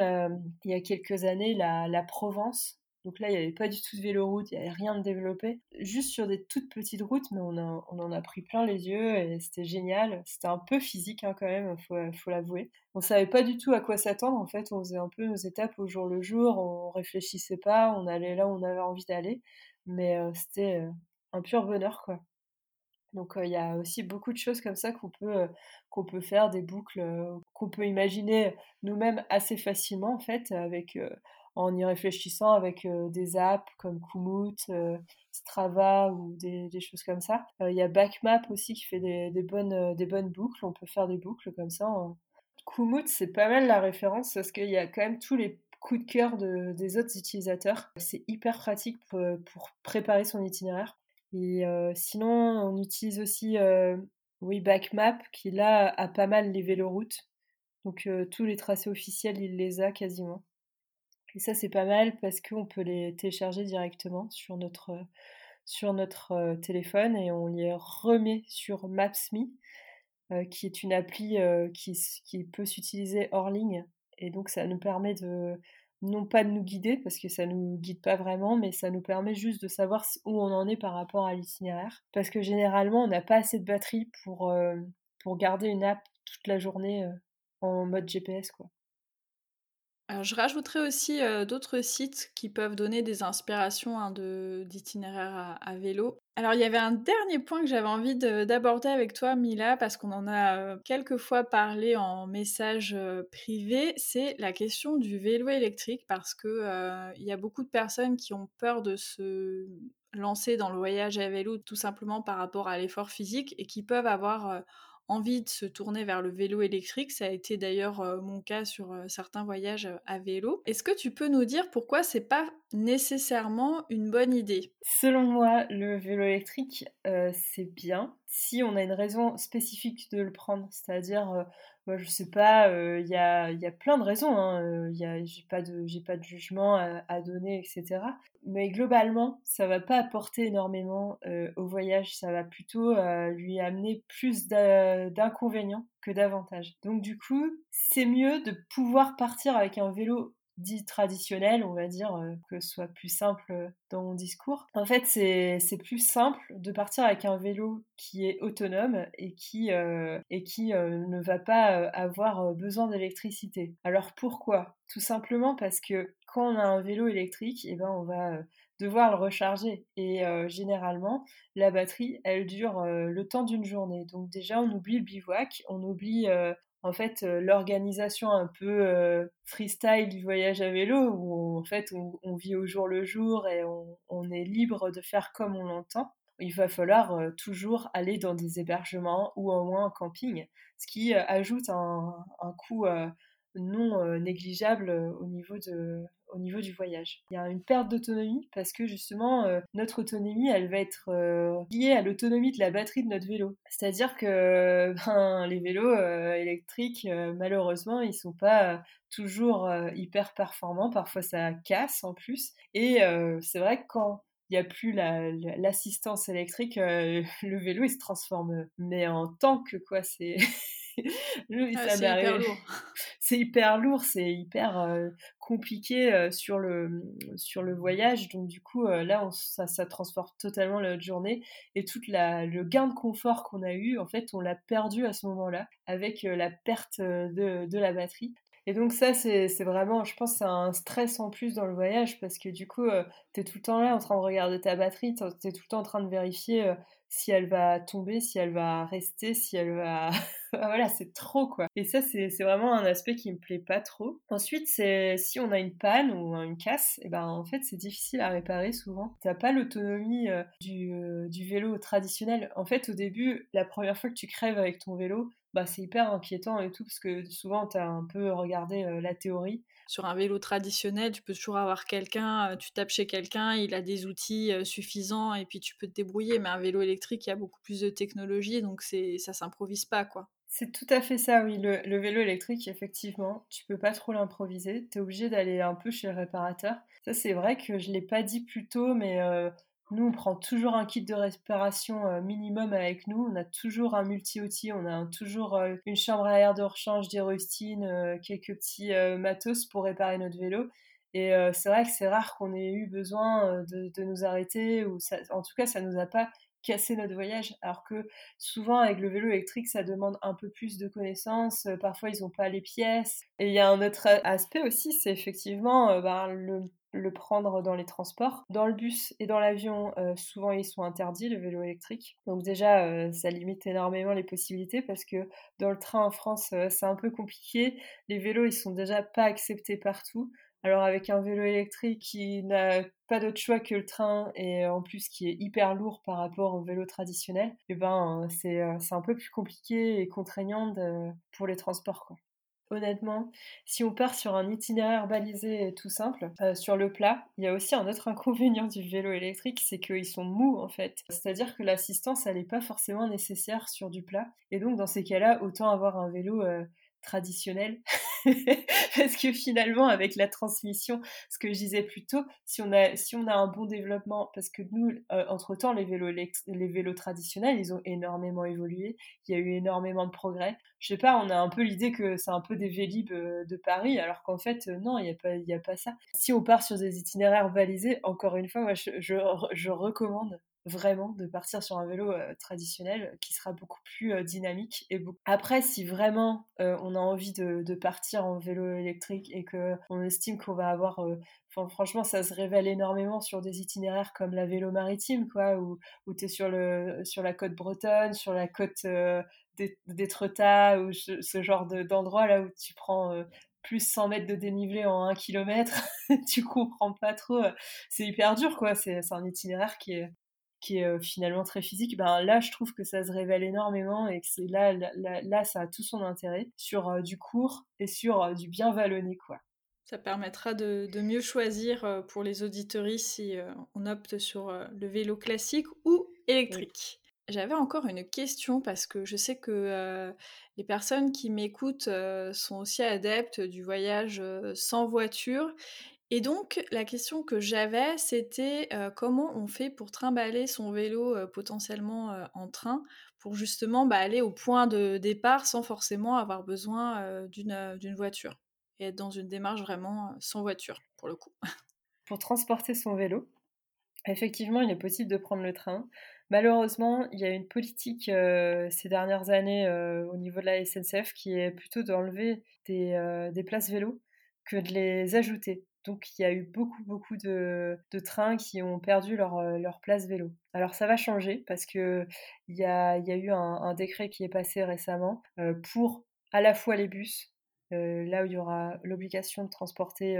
il y a quelques années la, la Provence donc là, il n'y avait pas du tout de véloroute, il n'y avait rien de développé. Juste sur des toutes petites routes, mais on, en a pris plein les yeux et c'était génial. C'était un peu physique hein, quand même, il faut, l'avouer. On savait pas du tout à quoi s'attendre en fait. On faisait un peu nos étapes au jour le jour, on réfléchissait pas, on allait là où on avait envie d'aller. Mais euh, c'était euh, un pur bonheur quoi. Donc euh, il y a aussi beaucoup de choses comme ça qu'on peut, qu'on peut faire, des boucles qu'on peut imaginer nous-mêmes assez facilement en fait, avec en y réfléchissant avec euh, des apps comme Komoot, euh, Strava ou des, choses comme ça. Euh, il y a Backmap aussi qui fait des, bonnes, boucles. On peut faire des boucles comme ça. Komoot, c'est pas mal la référence parce qu'il y a quand même tous les coup de cœur des autres utilisateurs. C'est hyper pratique pour, préparer son itinéraire. Et sinon, on utilise aussi Wayback Map qui là a pas mal les véloroutes. Donc tous les tracés officiels, il les a quasiment. Et ça, c'est pas mal parce qu'on peut les télécharger directement sur notre, sur notre téléphone et on les remet sur Maps.me, qui est une appli qui, qui peut s'utiliser hors ligne. Et donc, ça nous permet de, non pas de nous guider, parce que ça nous guide pas vraiment, mais ça nous permet juste de savoir où on en est par rapport à l'itinéraire. Parce que généralement, on n'a pas assez de batterie pour, pour garder une app toute la journée en mode GPS, quoi. Alors, je rajouterais aussi d'autres sites qui peuvent donner des inspirations hein, d'itinéraires à, vélo. Alors, il y avait un dernier point que j'avais envie d'aborder avec toi, Mila, parce qu'on en a quelques fois parlé en message privé, c'est la question du vélo électrique, parce qu'il il y a beaucoup de personnes qui ont peur de se lancer dans le voyage à vélo tout simplement par rapport à l'effort physique et qui peuvent avoir envie de se tourner vers le vélo électrique. Ça a été d'ailleurs euh, mon cas sur euh, certains voyages euh, à vélo. Est-ce que tu peux nous dire pourquoi c'est pas nécessairement une bonne idée? Selon moi, le vélo électrique, c'est bien si on a une raison spécifique de le prendre. C'est-à-dire, moi, je sais pas, il y, a, y, a, plein de raisons. Hein, j'ai pas pas de jugement à, donner, etc. Mais globalement, ça va pas apporter énormément au voyage. Ça va plutôt lui amener plus d'inconvénients que d'avantages. Donc du coup, c'est mieux de pouvoir partir avec un vélo dit traditionnel, on va dire, euh, que ce soit plus simple dans mon discours. En fait, c'est plus simple de partir avec un vélo qui est autonome et qui, euh, et qui euh, ne va pas avoir besoin d'électricité. Alors pourquoi? Tout simplement parce que quand on a un vélo électrique, eh ben, on va devoir le recharger. Et généralement, la batterie, elle dure le temps d'une journée. Donc déjà, on oublie le bivouac, on oublie en fait l'organisation un peu freestyle du voyage à vélo où en fait on, vit au jour le jour et on, est libre de faire comme on l'entend. Il va falloir toujours aller dans des hébergements ou au moins en camping, ce qui ajoute un coût non négligeable au niveau de, au niveau du voyage. Il y a une perte d'autonomie parce que justement euh, notre autonomie elle va être euh, liée à l'autonomie de la batterie de notre vélo. C'est-à-dire que <laughs> ben, les vélos euh, électriques malheureusement ils sont pas toujours hyper performants, parfois ça casse en plus et c'est vrai que quand il n'y a plus l'assistance électrique, <laughs> le vélo il se transforme mais en tank quoi, c'est <laughs> <laughs> ah, <laughs> c'est hyper lourd. c'est hyper lourd, c'est hyper compliqué sur, le, sur le voyage. Donc du coup, là, ça, ça transforme totalement notre journée. Et tout le gain de confort qu'on a eu, en fait, on l'a perdu à ce moment-là avec la perte de, de la batterie. Et donc ça, c'est vraiment, je pense, c'est un stress en plus dans le voyage parce que du coup, tu es tout le temps là en train de regarder ta batterie, tu es tout le temps en train de vérifier si elle va tomber, si elle va rester, si elle va... <laughs> voilà, c'est trop quoi. Et ça, c'est vraiment un aspect qui me plaît pas trop. Ensuite, c'est si on a une panne ou une casse, et eh ben en fait, c'est difficile à réparer souvent. T'as pas l'autonomie euh, euh, du vélo traditionnel. En fait, au début, la première fois que tu crèves avec ton vélo, bah, c'est hyper inquiétant et tout, parce que souvent, tu as un peu regardé euh, la théorie. Sur un vélo traditionnel, tu peux toujours avoir quelqu'un, tu tapes chez quelqu'un, il a des outils suffisants et puis tu peux te débrouiller. Mais un vélo électrique, il y a beaucoup plus de technologie, donc ça s'improvise pas, quoi. C'est tout à fait ça, oui. Le, vélo électrique, effectivement, tu peux pas trop l'improviser. Tu es obligé d'aller un peu chez le réparateur. Ça, c'est vrai que je l'ai pas dit plus tôt, mais euh, nous, on prend toujours un kit de réparation euh, minimum avec nous. On a toujours un multi-outil, on a toujours euh, une chambre à air de rechange, des rustines, quelques petits matos pour réparer notre vélo. Et c'est vrai que c'est rare qu'on ait eu besoin de, nous arrêter, ou en tout cas, ça nous a pas casser notre voyage. Alors que souvent avec le vélo électrique, ça demande un peu plus de connaissances. Euh, parfois, ils n'ont pas les pièces. Et il y a un autre aspect aussi, c'est effectivement euh, bah, le, prendre dans les transports. Dans le bus et dans l'avion, euh, souvent ils sont interdits, le vélo électrique. Donc déjà, ça limite énormément les possibilités parce que dans le train en France, c'est un peu compliqué. Les vélos, ils sont déjà pas acceptés partout. Alors avec un vélo électrique qui n'a pas d'autre choix que le train et en plus qui est hyper lourd par rapport au vélo traditionnel, eh ben c'est, euh, c'est un peu plus compliqué et contraignant pour les transports. Quoi. Honnêtement, si on part sur un itinéraire balisé tout simple, euh, sur le plat, il y a aussi un autre <laughs> inconvénient du vélo électrique, c'est qu'ils sont mous en fait. C'est-à-dire que l'assistance, elle n'est pas forcément nécessaire sur du plat. Et donc dans ces cas-là, autant avoir un vélo euh, traditionnel. <laughs> Parce que finalement, avec la transmission, ce que je disais plus tôt, si on a, si on a un bon développement, parce que nous, euh, entre-temps, les vélos, les vélos traditionnels, ils ont énormément évolué, il y a eu énormément de progrès. Je sais pas, on a un peu l'idée que c'est un peu des vélib euh, de Paris, alors qu'en fait, euh, non, il n'y a, pas, y a pas ça. Si on part sur des itinéraires balisés, encore une fois, moi, je, je recommande vraiment de partir sur un vélo euh, traditionnel qui sera beaucoup plus euh, dynamique. Et Après, si vraiment euh, on a envie de, partir en vélo électrique et qu'on estime qu'on va avoir... franchement, ça se révèle énormément sur des itinéraires comme la vélo maritime, quoi, où, où tu es sur, le, sur la côte bretonne, sur la côte d'Étretat, ou ce, genre d'endroit là où tu prends plus 100 mètres de dénivelé en 1 km, <laughs> tu comprends pas trop. C'est hyper dur, quoi. C'est un itinéraire qui est, qui est euh, finalement très physique, ben là je trouve que ça se révèle énormément et que c'est là, là, ça a tout son intérêt sur euh, du court et sur euh, du bien vallonné quoi. Ça permettra de, mieux choisir pour les auditories si on opte sur le vélo classique ou électrique. J'avais encore une question parce que je sais que les personnes qui m'écoutent sont aussi adeptes du voyage sans voiture et donc, la question que j'avais, c'était comment on fait pour trimballer son vélo potentiellement en train pour justement bah, aller au point de départ sans forcément avoir besoin d'une voiture et être dans une démarche vraiment sans voiture pour le coup. <laughs> Pour transporter son vélo, effectivement, il est possible de prendre le train. Malheureusement, il y a une politique ces dernières années au niveau de la SNCF qui est plutôt d'enlever des, des places vélo que de les ajouter. Donc il y a eu beaucoup, beaucoup de, trains qui ont perdu leur, euh, leur, place vélo. Alors ça va changer parce qu'il y a, y a eu un, décret qui est passé récemment euh, pour à la fois les bus, euh, là où il y aura l'obligation de transporter,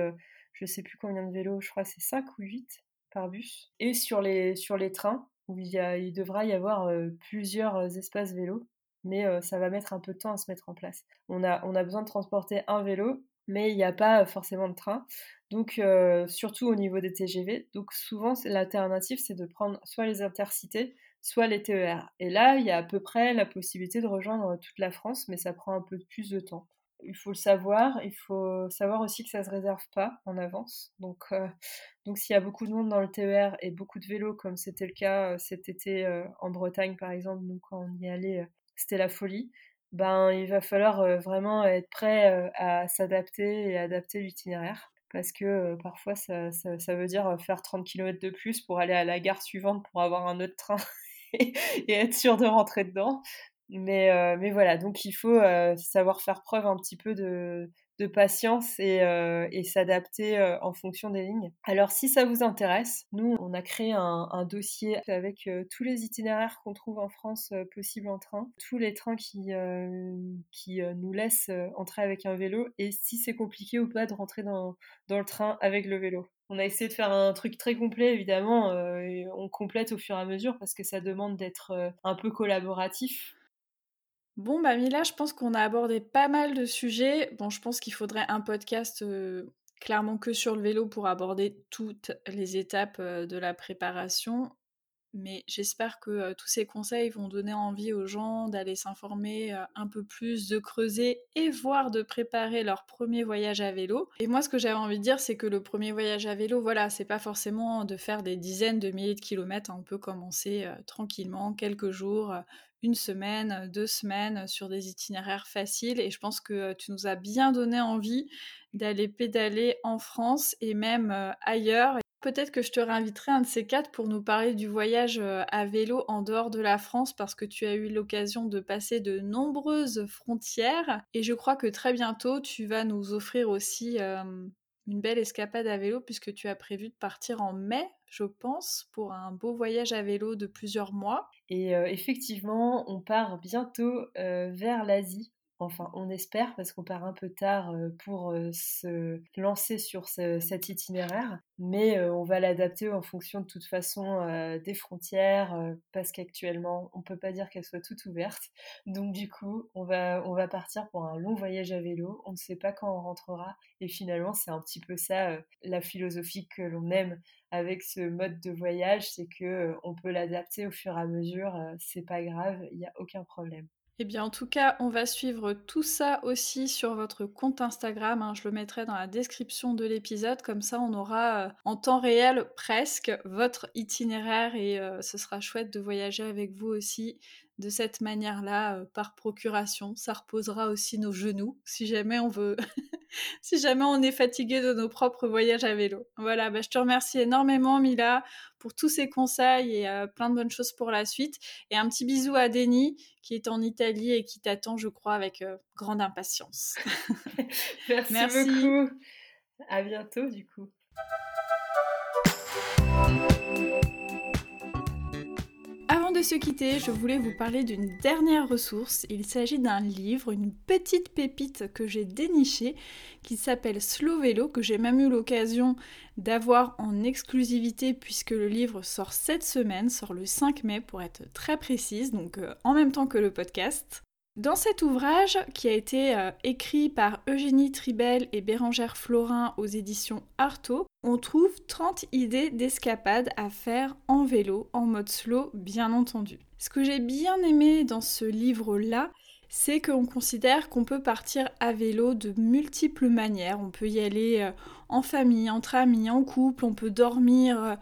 je ne sais plus combien de vélos, je crois c'est 5 ou 8 par bus, et sur les, sur les trains où il, y a, il devra y avoir plusieurs espaces vélos mais ça va mettre un peu de temps à se mettre en place. On a, on a besoin de transporter un vélo mais il n'y a pas forcément de train. Donc, surtout au niveau des TGV. Donc, souvent, l'alternative, c'est de prendre soit les intercités, soit les TER. Et là, il y a à peu près la possibilité de rejoindre toute la France, mais ça prend un peu plus de temps. Il faut le savoir. Il faut savoir aussi que ça ne se réserve pas en avance. Donc, donc s'il y a beaucoup de monde dans le TER et beaucoup de vélos, comme c'était le cas cet été en Bretagne, par exemple, nous, quand on y allait, c'était la folie ben il va falloir vraiment être prêt à s'adapter et adapter l'itinéraire parce que parfois ça, ça, veut dire faire 30 km de plus pour aller à la gare suivante pour avoir un autre train <laughs> et, être sûr de rentrer dedans. Mais, mais voilà, donc il faut savoir faire preuve un petit peu de, de patience et, euh, s'adapter euh, en fonction des lignes. Alors si ça vous intéresse, nous on a créé un, dossier avec euh, tous les itinéraires qu'on trouve en France possibles en train, tous les trains qui, qui nous laissent entrer avec un vélo et si c'est compliqué ou pas de rentrer dans, dans le train avec le vélo. On a essayé de faire un truc très complet, évidemment. on complète au fur et à mesure parce que ça demande d'être un peu collaboratif. Bon, bah Mila, je pense qu'on a abordé pas mal de sujets. Bon, je pense qu'il faudrait un podcast clairement que sur le vélo pour aborder toutes les étapes de la préparation mais j'espère que tous ces conseils vont donner envie aux gens d'aller s'informer un peu plus, de creuser et voire de préparer leur premier voyage à vélo. Et moi, ce que j'avais envie de dire, c'est que le premier voyage à vélo, voilà, c'est pas forcément de faire des dizaines de milliers de kilomètres. On peut commencer tranquillement, quelques jours, une semaine, deux semaines sur des itinéraires faciles. Et je pense que tu nous as bien donné envie d'aller pédaler en France et même ailleurs. Peut-être que je te réinviterai un de ces quatre pour nous parler du voyage euh, à vélo en dehors de la France parce que tu as eu l'occasion de passer de nombreuses frontières et je crois que très bientôt tu vas nous offrir aussi euh, une belle escapade à vélo puisque tu as prévu de partir en mai, je pense, pour un beau voyage à vélo de plusieurs mois. Et euh, effectivement, on part bientôt vers l'Asie Enfin, on espère parce qu'on part un peu tard pour se lancer sur cet itinéraire, mais on va l'adapter en fonction de toute façon des frontières parce qu'actuellement, on ne peut pas dire qu'elles soient toutes ouvertes. Donc du coup, on va, on va partir pour un long voyage à vélo. On ne sait pas quand on rentrera et finalement, c'est un petit peu ça la philosophie que l'on aime avec ce mode de voyage, c'est que on peut l'adapter au fur et à mesure, c'est pas grave, il n'y a aucun problème. Eh bien, en tout cas, on va suivre tout ça aussi sur votre compte Instagram. Hein. je le mettrai dans la description de l'épisode. Comme ça, on aura euh, en temps réel presque votre itinéraire et euh, ce sera chouette de voyager avec vous aussi de cette manière-là, euh, par procuration. Ça reposera aussi nos genoux si jamais on veut <laughs> si jamais on est fatigué de nos propres voyages à vélo. Voilà, bah, je te remercie énormément Mila pour tous ces conseils et euh, plein de bonnes choses pour la suite. Et un petit bisou à Denis qui est en Italie et qui t'attend, je crois, avec euh, grande impatience. <laughs> Merci, Merci beaucoup. À bientôt du coup. De se quitter, je voulais vous parler d'une dernière ressource. Il s'agit d'un livre, une petite pépite que j'ai dénichée, qui s'appelle Slow Vélo, que j'ai même eu l'occasion d'avoir en exclusivité puisque le livre sort cette semaine, sort le 5 mai pour être très précise, donc euh, en même temps que le podcast. Dans cet ouvrage, qui a été euh, écrit par Eugénie Tribel et Bérangère Florin aux éditions Artaud, on trouve 30 idées d'escapades à faire en vélo, en mode slow, bien entendu. Ce que j'ai bien aimé dans ce livre-là, c'est qu'on considère qu'on peut partir à vélo de multiples manières. On peut y aller euh, en famille, entre amis, en couple, on peut dormir euh,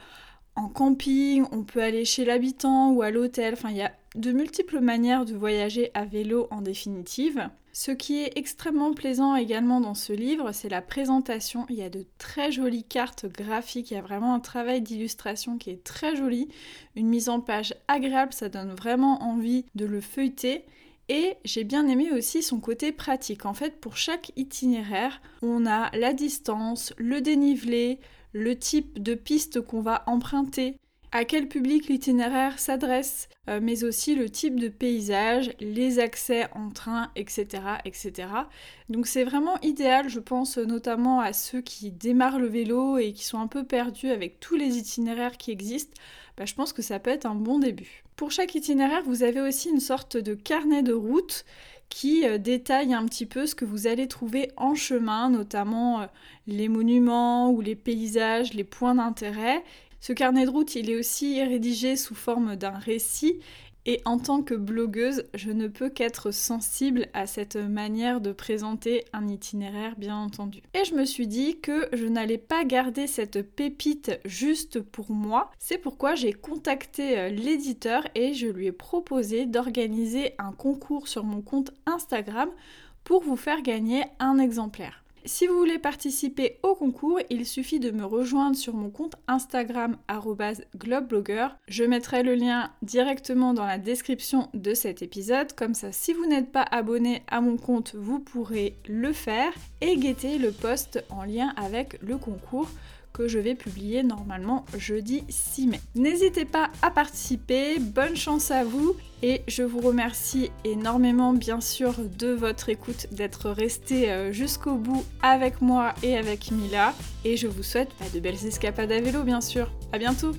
en camping, on peut aller chez l'habitant ou à l'hôtel. Enfin, il y a de multiples manières de voyager à vélo en définitive. Ce qui est extrêmement plaisant également dans ce livre, c'est la présentation. Il y a de très jolies cartes graphiques, il y a vraiment un travail d'illustration qui est très joli, une mise en page agréable, ça donne vraiment envie de le feuilleter. Et j'ai bien aimé aussi son côté pratique. En fait, pour chaque itinéraire, on a la distance, le dénivelé, le type de piste qu'on va emprunter, à quel public l'itinéraire s'adresse, euh, mais aussi le type de paysage, les accès en train, etc. etc. Donc c'est vraiment idéal, je pense notamment à ceux qui démarrent le vélo et qui sont un peu perdus avec tous les itinéraires qui existent. Bah, je pense que ça peut être un bon début. Pour chaque itinéraire, vous avez aussi une sorte de carnet de route qui euh, détaille un petit peu ce que vous allez trouver en chemin, notamment euh, les monuments ou les paysages, les points d'intérêt, ce carnet de route, il est aussi rédigé sous forme d'un récit et en tant que blogueuse, je ne peux qu'être sensible à cette manière de présenter un itinéraire, bien entendu. Et je me suis dit que je n'allais pas garder cette pépite juste pour moi. C'est pourquoi j'ai contacté euh, l'éditeur et je lui ai proposé d'organiser un concours sur mon compte Instagram pour vous faire gagner un exemplaire. Si vous voulez participer au concours, il suffit de me rejoindre sur mon compte Instagram globeblogger. Je mettrai le lien directement dans la description de cet épisode. Comme ça, si vous n'êtes pas abonné à mon compte, vous pourrez le faire et guetter le post en lien avec le concours que je vais publier normalement jeudi 6 mai. N'hésitez pas à participer, bonne chance à vous et je vous remercie énormément bien sûr de votre écoute, d'être resté euh, jusqu'au bout avec moi et avec Mila et je vous souhaite bah, de belles escapades à vélo bien sûr. À bientôt